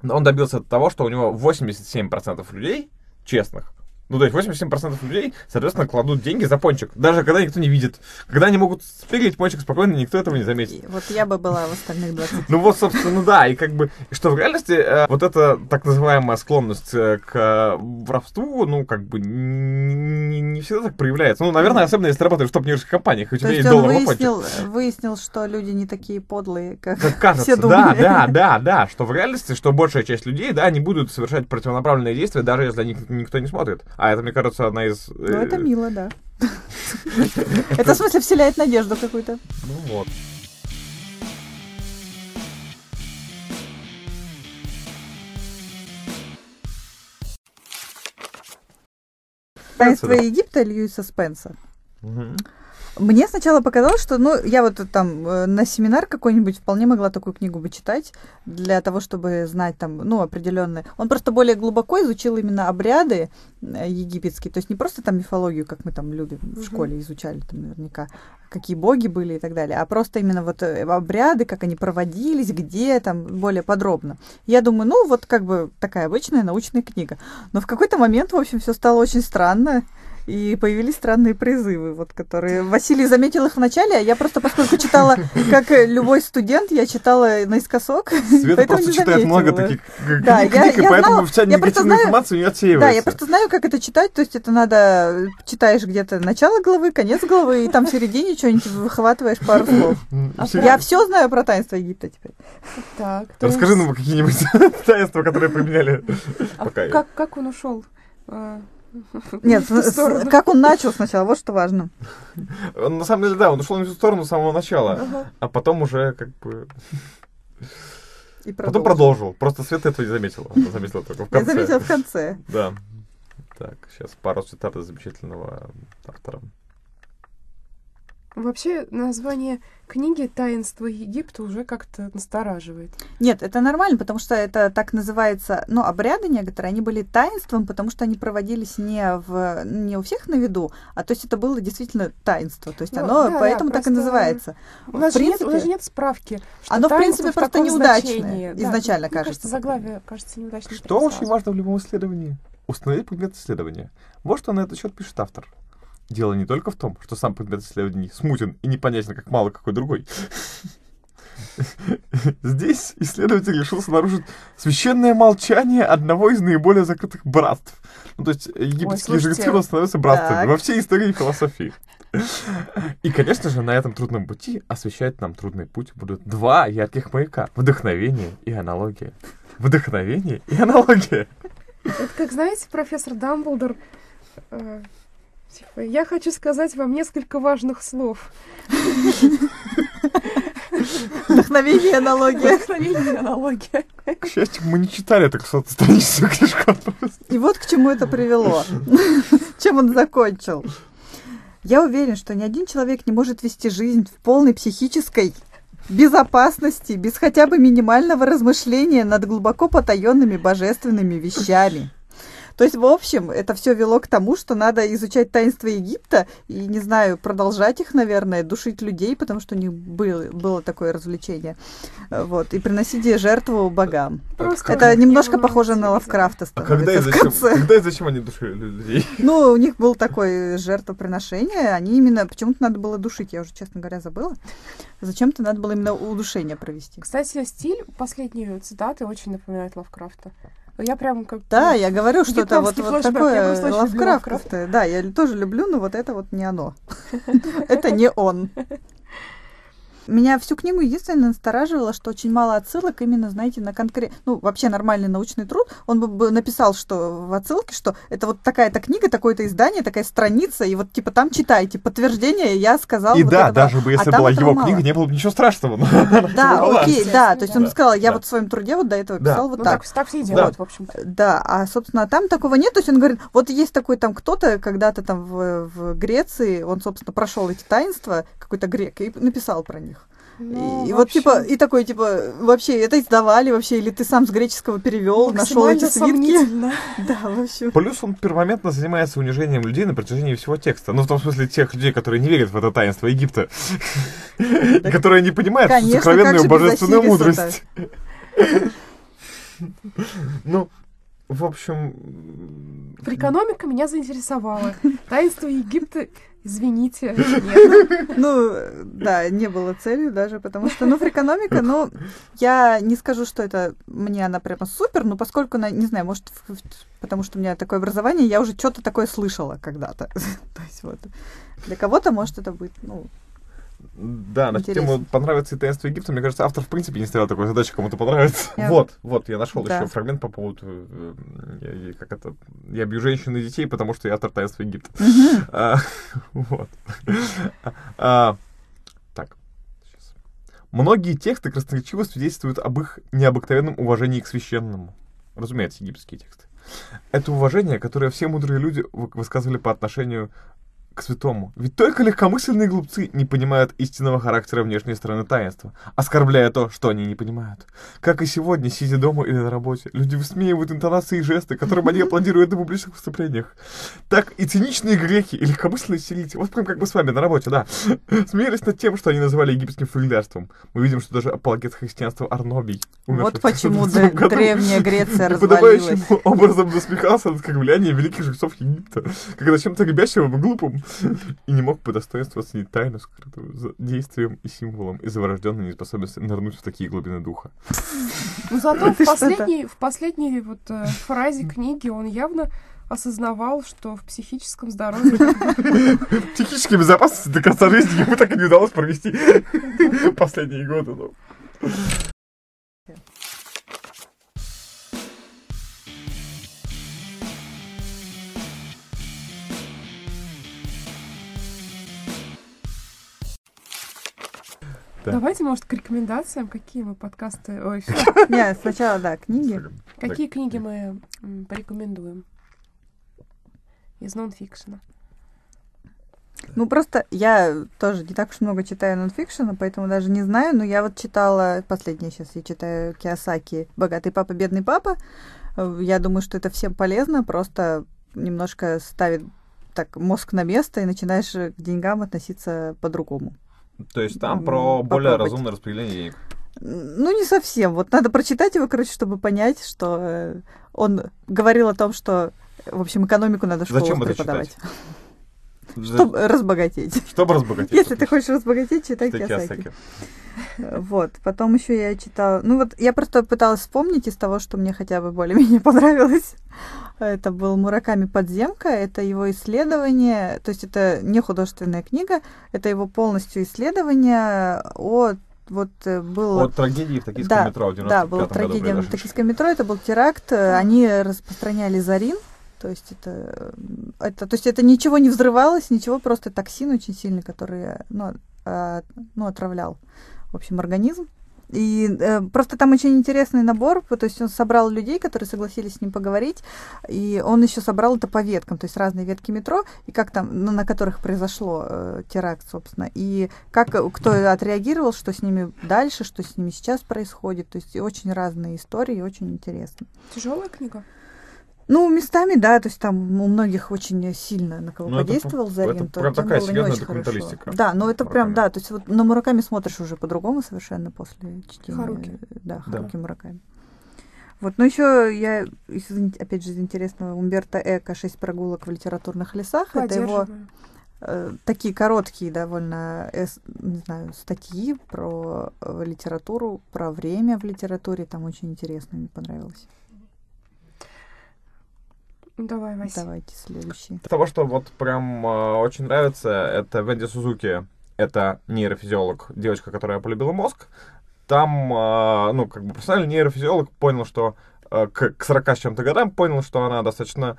он добился того, что у него 87% людей честных, ну, то есть 87% людей, соответственно, кладут деньги за пончик, даже когда никто не видит. Когда они могут спилить пончик спокойно, никто этого не заметит. И Вот я бы была в остальных 20. Ну вот, собственно, да, и как бы, что в реальности э, вот эта так называемая склонность э, к э, воровству, ну, как бы, не, не всегда так проявляется. Ну, наверное, особенно если работаешь в топ-нью-йоркских компаниях, и у тебя есть пончик. выяснил, выяснил, что люди не такие подлые, как, Как кажется, все да, думали. да, да, да, что в реальности, что большая часть людей, да, не будут совершать противонаправленные действия, даже если на них никто не смотрит. А это, мне кажется, одна из... Ну, это э, мило, да. Это, в смысле, вселяет надежду какую-то. Ну вот. Таинство. Египта Льюиса Спенса. Мне сначала показалось, что, ну, я вот там э, на семинар какой-нибудь вполне могла такую книгу бы читать для того, чтобы знать там, ну, определенные. Он просто более глубоко изучил именно обряды э, египетские, то есть не просто там мифологию, как мы там любим в школе изучали там наверняка, какие боги были и так далее, а просто именно вот э, обряды, как они проводились, где там более подробно. Я думаю, ну, вот как бы такая обычная научная книга. Но в какой-то момент, в общем, все стало очень странно. И появились странные призывы, вот, которые... Василий заметил их вначале, а я просто, поскольку читала, как э, любой студент, я читала наискосок. Света просто читает много таких к- Да, книг, я- и я поэтому знала- вся негативная знаю- информация не Да, отсеивается. я просто знаю, как это читать, то есть это надо... Читаешь где-то начало главы, конец главы, и там в середине что-нибудь выхватываешь пару слов. А Я все знаю про таинство Египта теперь. Так, Расскажи нам какие-нибудь таинства, которые применяли а пока. как, как он ушел? Нет, в ту с- как он начал сначала, вот что важно. На самом деле, да, он ушел на эту сторону с самого начала, Ага. а потом уже как бы... И Потом продолжил. Просто Света этого не заметила. Она заметила только в Я конце. заметила в конце. Да. Так, сейчас пару цитат из замечательного автора. Вообще, название книги «Таинство Египта» уже как-то настораживает. Нет, это нормально, потому что это так называется, ну, обряды некоторые, они были таинством, потому что они проводились не, в, не у всех на виду, а то есть это было действительно таинство, то есть Ну, оно да, да, поэтому так и называется. У нас, В же нет, у нас принципе, же нет справки. Что оно, в принципе, просто неудачное значении. Да, изначально мне кажется. кажется. заглавие кажется неудачным. Что очень важно в любом исследовании? Установить предмет исследования. Вот что на этот счет пишет автор. Дело не только в том, что сам предмет исследований смутен и непонятен, как мало какой другой. Здесь исследователь решил обнаружить священное молчание одного из наиболее закрытых братств. Ну, то есть египетские слушайте. жрецы становятся братствами Так. во всей истории философии. И, конечно же, на этом трудном пути освещать нам трудный путь будут два ярких маяка. Вдохновение и аналогия. Вдохновение и аналогия. Это как, знаете, профессор Дамблдор... э, типа, я хочу сказать вам несколько важных слов. Вдохновение и аналогия. Вдохновение и аналогия. К счастью, мы не читали так что страничную книжку. И вот к чему это привело. Чем он закончил. Я уверен, что ни один человек не может вести жизнь в полной психической безопасности, без хотя бы минимального размышления над глубоко потаенными божественными вещами. То есть, в общем, это все вело к тому, что надо изучать таинства Египта и, не знаю, продолжать их, наверное, душить людей, потому что у них было, было такое развлечение. Вот, и приносить жертву богам. Просто Это немножко похоже на Лавкрафта А когда и зачем, когда и зачем они душили людей? Ну, у них был такое жертвоприношение, они именно, почему-то надо было душить, я уже, честно говоря, забыла. Зачем-то надо было именно удушение провести. Кстати, стиль последней цитаты очень напоминает Лавкрафта. Я прям как... Да, я говорю, что это вот, вот такое лавкрафтовское. Да, я тоже люблю, но вот это вот не оно. Это не он. Меня всю книгу единственное настораживало, что очень мало отсылок именно, знаете, на конкрет... Ну, вообще нормальный научный труд. Он бы написал, что в отсылке, что это вот такая-то книга, такое-то издание, такая страница, и вот типа там читайте подтверждение, я сказал. И вот да, это даже бы а если там была его мало. книга, не было бы ничего страшного. но Да, окей, да. То есть он Да. сказал, я вот в своем труде вот до этого писал вот Ну, так. так, все и делают, в общем-то. Да, а, собственно, там такого нет. То есть он говорит, вот есть такой там кто-то когда-то там в, в Греции, он, собственно, прошел эти таинства, какой-то грек, и написал про них. Ну, и, и в вот типа, и такой, типа, вообще, это издавали вообще, или ты сам с греческого перевел, нашел эти свитки. Да, в общем. Плюс он пермоментно занимается унижением людей на протяжении всего текста. Ну, в том смысле, тех людей, которые не верят в это таинство Египта. И которые не понимают сокровенную божественную мудрость. Ну, в общем... Фрикономика меня заинтересовала. Таинство Египта, извините, нет. Ну, да, не было целью даже, потому что, ну, фрикономика, ну, я не скажу, что это мне она прямо супер, но поскольку она, не знаю, может, потому что у меня такое образование, я уже что-то такое слышала когда-то. То есть вот для кого-то может это быть, ну, Да, на Интересно. тему понравится и таинство Египта, мне кажется, автор в принципе не ставил такой задачи, кому-то понравится. Я- Вот, вот, я нашел Да. еще фрагмент по поводу, э, э, как это, я бью женщин и детей, потому что я автор таинства Египта. А, Вот. А, Так, сейчас. Многие тексты красноречиво свидетельствуют об их необыкновенном уважении к священному. Разумеется, египетские тексты. Это уважение, которое все мудрые люди вы- высказывали по отношению к святому. Ведь только легкомысленные глупцы не понимают истинного характера внешней стороны таинства, оскорбляя то, что они не понимают. Как и сегодня, сидя дома или на работе, люди высмеивают интонации и жесты, которым они аплодируют на публичных выступлениях. Так и циничные греки и легкомысленные сирийцы, вот прям как бы с вами на работе, да, смеялись над тем, что они называли египетским фамильярством. Мы видим, что даже апологет христианства Арнобий, вот почему 520 д- году, древняя Греция развалилась. образом насмехался над оскорблением великих жрецов Египта, как чем-то ребящим и глупым, и не мог по достоинству оценить тайну, скрытую за действием и символом, и заворожденной неспособности нырнуть в такие глубины духа. Но зато в последней, в последней вот э, фразе книги он явно осознавал, что в психическом здоровье Психической безопасности до конца жизни ему так и не удалось провести последние годы. Да. Давайте, может, к рекомендациям, какие мы подкасты... Ой. Нет, сначала, да, книги. какие книги мы порекомендуем из нонфикшена? Ну, просто я тоже не так уж много читаю нонфикшена, поэтому даже не знаю, но я вот читала, последнее сейчас я читаю Киосаки «Богатый папа, бедный папа». Я думаю, что это всем полезно, просто немножко ставит так мозг на место и начинаешь к деньгам относиться по-другому. То есть там про более попробовать. разумное распределение денег. Ну, не совсем. Вот надо прочитать его, короче, чтобы понять, что э, он говорил о том, что, в общем, экономику надо в школах Зачем это преподавать. За- Чтобы разбогатеть. Чтобы разбогатеть. Если ты хочешь разбогатеть, читай Киосаки. Вот. Потом еще я читала... Ну вот я просто пыталась вспомнить из того, что мне хотя бы более-менее понравилось. Это был Мураками «Подземка». Это его исследование. То есть это не художественная книга. Это его полностью исследование о... Вот э, было... От трагедии в токийском Да, метро в 95 Да, была трагедия в токийском метро, это был теракт, э, они распространяли зарин, то есть это, э, это, то есть это ничего не взрывалось, ничего, просто токсин очень сильный, который ну, а, ну, отравлял, в общем, организм. И э, просто там очень интересный набор, то есть он собрал людей, которые согласились с ним поговорить, и он еще собрал это по веткам, то есть разные ветки метро, и как там, ну, на которых произошло э, теракт, собственно, и как э, кто отреагировал, что с ними дальше, что с ними сейчас происходит, то есть очень разные истории, очень интересно. Тяжелая книга? Ну, местами, да, то есть там у многих очень сильно на кого Ну, подействовал Зарин, это то прям такая было не серьезная очень хорошо. документалистика. Да, но это прям, Мураками. да, то есть вот на Мураками смотришь уже по-другому совершенно после чтения. Харуки. Да, Да. Харуки Мураками. Вот, ну еще я, из, опять же, из интересного, Умберто Эко «Шесть прогулок в литературных лесах». Это его э, такие короткие довольно, эс- не знаю, статьи про э, литературу, про время в литературе. Там очень интересно, мне понравилось. Давай, Вася. Давайте следующий. Того, что вот прям э, очень нравится, это Венди Сузуки это нейрофизиолог, девочка, которая полюбила мозг. Там, э, ну, как бы профессиональный нейрофизиолог понял, что э, к, к 40 с чем-то годам понял, что она достаточно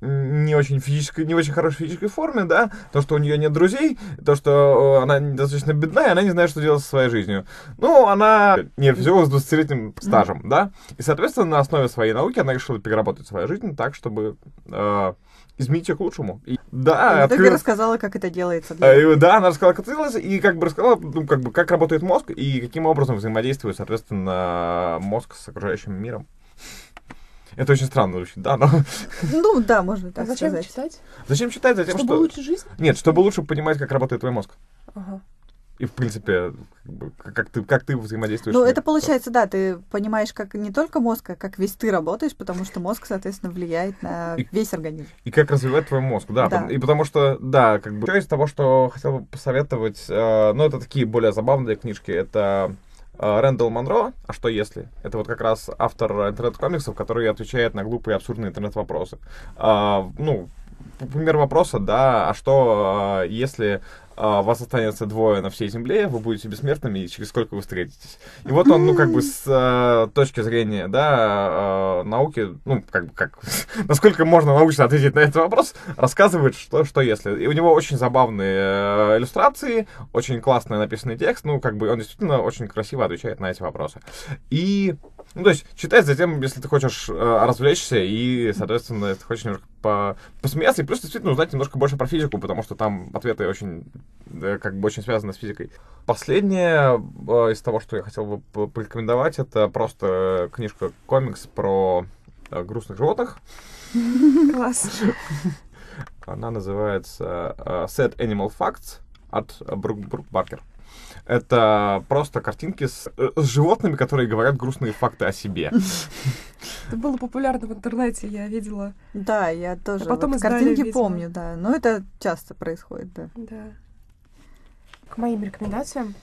не очень физической, не очень хорошей физической форме, да, то, что у нее нет друзей, то, что она достаточно бедная, она не знает, что делать со своей жизнью. Ну, она не физиолог с 20-летним стажем, да, и, соответственно, на основе своей науки она решила переработать свою жизнь так, чтобы э, изменить ее к лучшему. И, да, и открыла... рассказала, как это делается. Для... Э, да, она рассказала, как это делается, и как бы рассказала, ну, как бы, как работает мозг, и каким образом взаимодействует, соответственно, мозг с окружающим миром. Это очень странно звучит, да, но... Ну, да, можно так а зачем сказать. читать? Зачем читать? Затем, чтобы что... улучшить жизнь? Нет, чтобы лучше понимать, как работает твой мозг. Ага. И, в принципе, как ты, как ты взаимодействуешь. Ну, это получается, да, ты понимаешь, как не только мозг, а как весь ты работаешь, потому что мозг, соответственно, влияет на и, весь организм. И как развивать твой мозг, да. да. И потому что, да, как бы, из того, что хотел бы посоветовать, э, ну, это такие более забавные книжки, это Рэндалл Монро, а что если? Это вот как раз автор интернет-комиксов, который отвечает на глупые абсурдные интернет-вопросы. А, ну, пример вопроса, да, а что, а, если а, вас останется двое на всей земле, вы будете бессмертными, и через сколько вы встретитесь. И вот он, ну, как бы с э, точки зрения, да, э, науки, ну, как бы, как, насколько можно научно ответить на этот вопрос, рассказывает, что, что если. И у него очень забавные э, иллюстрации, очень классный написанный текст, ну, как бы он действительно очень красиво отвечает на эти вопросы. И ну, то есть, читать затем, если ты хочешь э, развлечься и, соответственно, ты хочешь немножко по посмеяться, и плюс действительно узнать немножко больше про физику, потому что там ответы очень, э, как бы очень связаны с физикой. Последнее э, из того, что я хотел бы порекомендовать, это просто книжка-комикс про э, грустных животных. Класс. Она называется Sad Animal Facts от Брук, Брук Баркер. Это просто картинки с, э, с животными, которые говорят грустные факты о себе. Это было популярно в интернете, я видела. Да, я тоже. А потом вот картинки помню, да. Но это часто происходит, да. Да. К моим рекомендациям.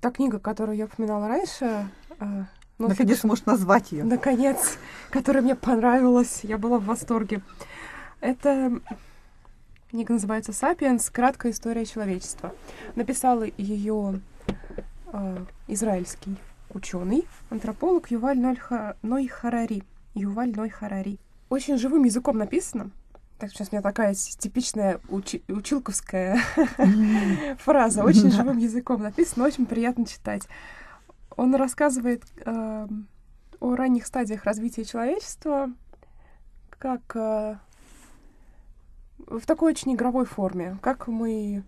Та книга, которую я упоминала раньше, э, ну, Наконец, можешь назвать ее. Наконец, которая мне понравилась. Я была в восторге. Это Книга называется «Сапиенс. Краткая история человечества». Написал ее э, израильский ученый, антрополог Юваль Ной Харари. Юваль Ной Харари. Очень живым языком написано. Так, сейчас у меня такая типичная учи училковская фраза. Очень живым языком написано, очень приятно читать. Он рассказывает э, о ранних стадиях развития человечества, как э, в такой очень игровой форме. Как мы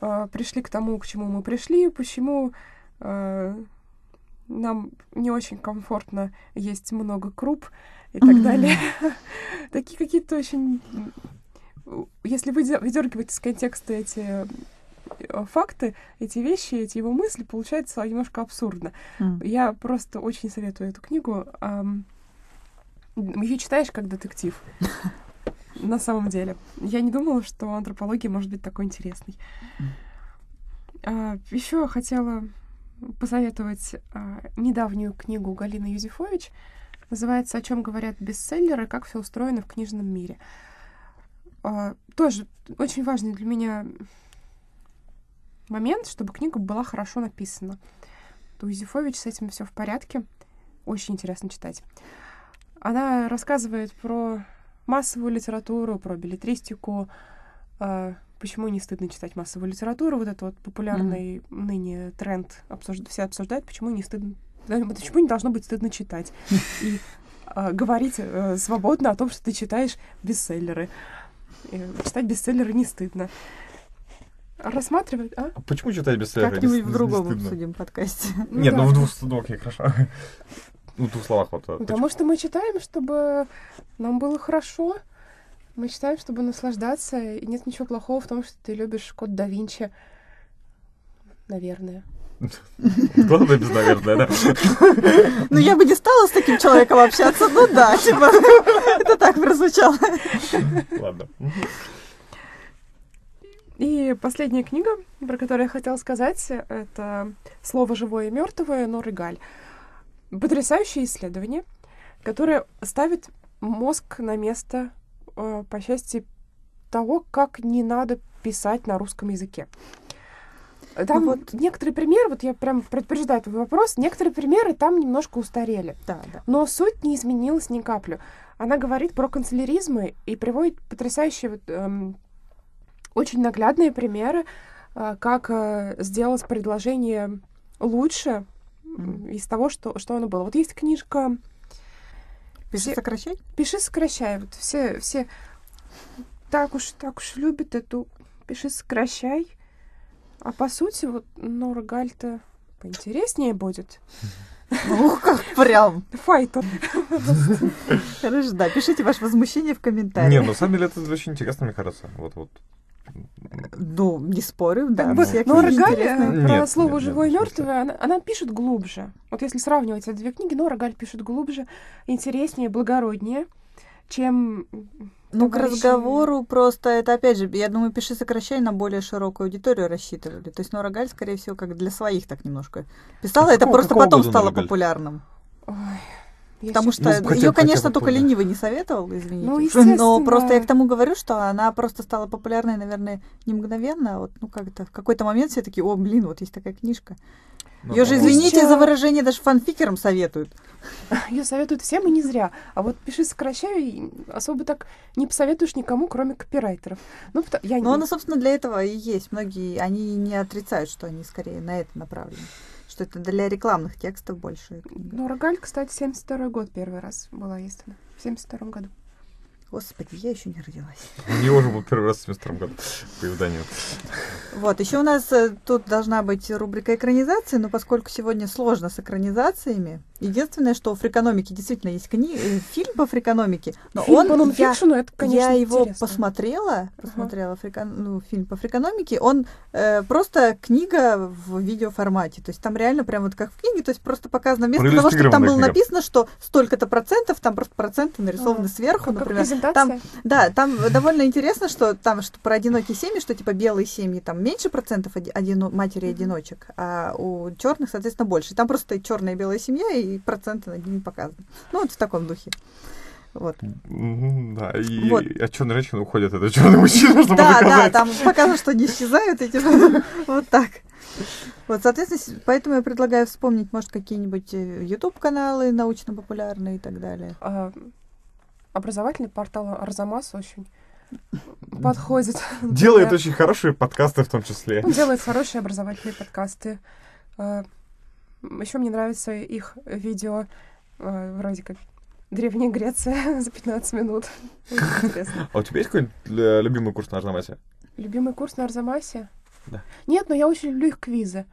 э, пришли к тому, к чему мы пришли, почему э, нам не очень комфортно есть много круп и так mm-hmm. далее. Такие какие-то очень... Если вы выдергиваете из контекста эти факты, эти вещи, эти его мысли, получается немножко абсурдно. Mm. Я просто очень советую эту книгу. Ее читаешь как детектив. на самом деле. Я не думала, что антропология может быть такой интересной. А, еще хотела посоветовать а, недавнюю книгу Галины Юзефович. Называется «О чем говорят бестселлеры. Как все устроено в книжном мире». А, тоже очень важный для меня момент, чтобы книга была хорошо написана. У Юзефович с этим все в порядке. Очень интересно читать. Она рассказывает про массовую литературу, про билетристику. Э, почему не стыдно читать массовую литературу? Вот это вот популярный mm-hmm. ныне тренд обсужд... все обсуждают, почему не стыдно, почему не должно быть стыдно читать и э, говорить э, свободно о том, что ты читаешь бестселлеры. И читать бестселлеры не стыдно. Рассматривать, а? а почему читать бестселлеры? Как-нибудь в другом обсудим подкасте. Нет, ну, ну в двух, ну, окей, хорошо. Ну, двух словах вот. Потому почему? что мы читаем, чтобы нам было хорошо. Мы читаем, чтобы наслаждаться. И нет ничего плохого в том, что ты любишь код да Винчи. Наверное. Главное без наверное, да? Ну, я бы не стала с таким человеком общаться. Ну да, типа, это так прозвучало. Ладно. И последняя книга, про которую я хотела сказать, это «Слово живое и мертвое» Норы Галь потрясающее исследование, которое ставит мозг на место э, по части того, как не надо писать на русском языке. Там Ну вот некоторые примеры, вот я прям предупреждаю твой вопрос, некоторые примеры там немножко устарели. Да, да. Но суть не изменилась ни каплю. Она говорит про канцеляризмы и приводит потрясающие, вот, эм, очень наглядные примеры, э, как э, сделать предложение лучше из того, что, что оно было. Вот есть книжка Пиши, Все- сокращай. «Пиши, сокращай». Вот все, все так уж, так уж любят эту «Пиши, сокращай». А по сути, вот Нора Гальта поинтереснее будет. Ух, как прям. Файтер. Хорошо, да. Пишите ваше возмущение в комментариях. Не, на самом деле это очень интересно, мне кажется. Вот, вот. Ну, не спорю, да. Как бы всякие Нора интересные. Галь, про Нет, слово нет, «живое» и. «мертвое», она, она пишет глубже. Вот если сравнивать эти две книги, Нора Галь пишет глубже, интереснее, благороднее, чем Ну, к разговору просто это, опять же, я думаю, пиши сокращай на более широкую аудиторию рассчитывали. То есть Нора Галь, скорее всего, как для своих так немножко писала. А это какого- просто какого потом стало Нора популярным. Ой, я Потому что Ну, хотя- ее, хотя конечно, бы только понял. ленивый не советовал, извините. Ну, Но просто я к тому говорю, что она просто стала популярной, наверное, не мгновенно, а вот, ну, как-то в какой-то момент все такие, о, блин, вот есть такая книжка. Ну, Ее же, по-моему, извините Сейчас- за выражение, даже фанфикерам советуют. Ее советуют всем и не зря. А вот пиши сокращай, и особо так не посоветуешь никому, кроме копирайтеров. Ну, я Но не- она, собственно, для этого и есть. Многие, они не отрицают, что они скорее на это направлены. Что это для рекламных текстов больше. книга. Нора Галь, кстати, 72 год первый раз была издана. В 72 году. Господи, я еще не родилась. У него же был первый раз в 72 году по изданию. Вот, еще у нас э, тут должна быть рубрика экранизации, но поскольку сегодня сложно с экранизациями, единственное, что у фрикономики действительно есть кни... э, фильм по фрикономике, но Фильм он, по я, это, конечно, я его интересно. посмотрела, посмотрела фрикон- ну, фильм по фрикономике, он э, просто книга в видеоформате, то есть там реально прям вот как в книге, то есть просто показано вместо того, чтобы там было книга. написано, что столько-то процентов, там просто проценты нарисованы А, сверху, Как, как например. презентация. Да, там довольно интересно, что там что про одинокие семьи, что типа белые семьи там меньше процентов оди- одино- матери одиночек, а у черных, соответственно, больше. Там просто черная и белая семья, и проценты над ними показаны. Ну, вот в таком духе. Вот. Да, и Вот. от черной женщины уходит этот черный мужчина, чтобы Да, да, там показано, что они исчезают, и типа вот так. Вот, соответственно, поэтому я предлагаю вспомнить, может, какие-нибудь YouTube-каналы научно-популярные и так далее. А, образовательный портал Арзамас очень подходит. Делает для- очень хорошие подкасты в том числе. Он делает хорошие образовательные подкасты. Еще мне нравятся их видео а, вроде как Древняя Греция за 15 минут. А у тебя есть какой-нибудь э, любимый курс на Арзамасе? Любимый курс на Арзамасе? Да. Нет, но я очень люблю их квизы.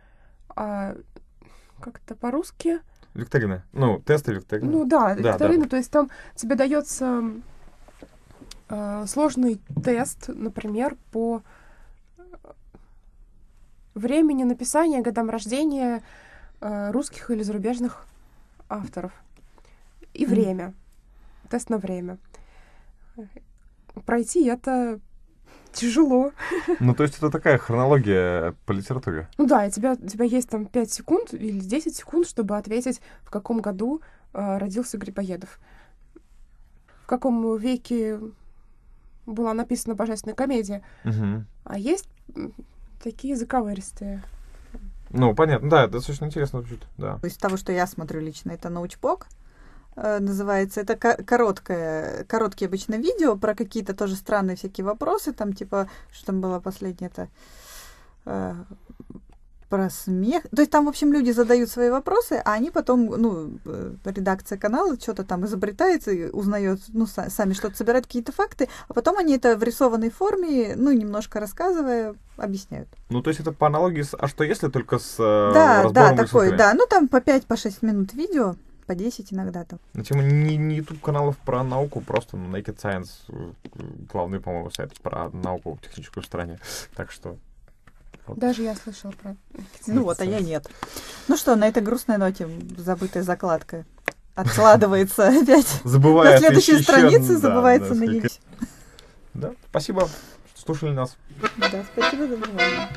А как это по-русски? Викторина. Ну, тесты викторины. Ну да, Да, викторина, то есть там тебе дается э, сложный тест, например, по времени написания, годам рождения э, русских или зарубежных авторов. И Мгм. время. Тест на время. Пройти это тяжело. Ну, то есть это такая хронология по литературе. Ну да, и тебя, у тебя есть там 5 секунд или 10 секунд, чтобы ответить, в каком году э, родился Грибоедов. В каком веке была написана божественная комедия. Мгм. А есть такие заковыристые. Ну, понятно, да, это достаточно интересно звучит, да. из того, что я смотрю лично, это научпок называется. Это ко- короткое, короткие обычно видео про какие-то тоже странные всякие вопросы. Там типа, что там было последнее это э, про смех. То есть там, в общем, люди задают свои вопросы, а они потом, ну, э, редакция канала что-то там изобретает и узнает, ну, са- сами что-то собирают какие-то факты, а потом они это в рисованной форме, ну, немножко рассказывая, объясняют. Ну, то есть это по аналогии с «А что если?» только с э, да, да, такой, да. Ну, там по 5-6 по минут видео, по 10 иногда там. На тему не, не YouTube каналов про науку, просто ну, Naked Science, э, главный, по-моему, сайт про науку в технической стране. Так что Даже я слышала про... Ну вот, а я нет. Ну что, на этой грустной ноте забытая закладка откладывается опять забывая на следующей еще- странице, да, забывается да, на несколько-. Да, спасибо, что слушали нас. Да, спасибо за внимание.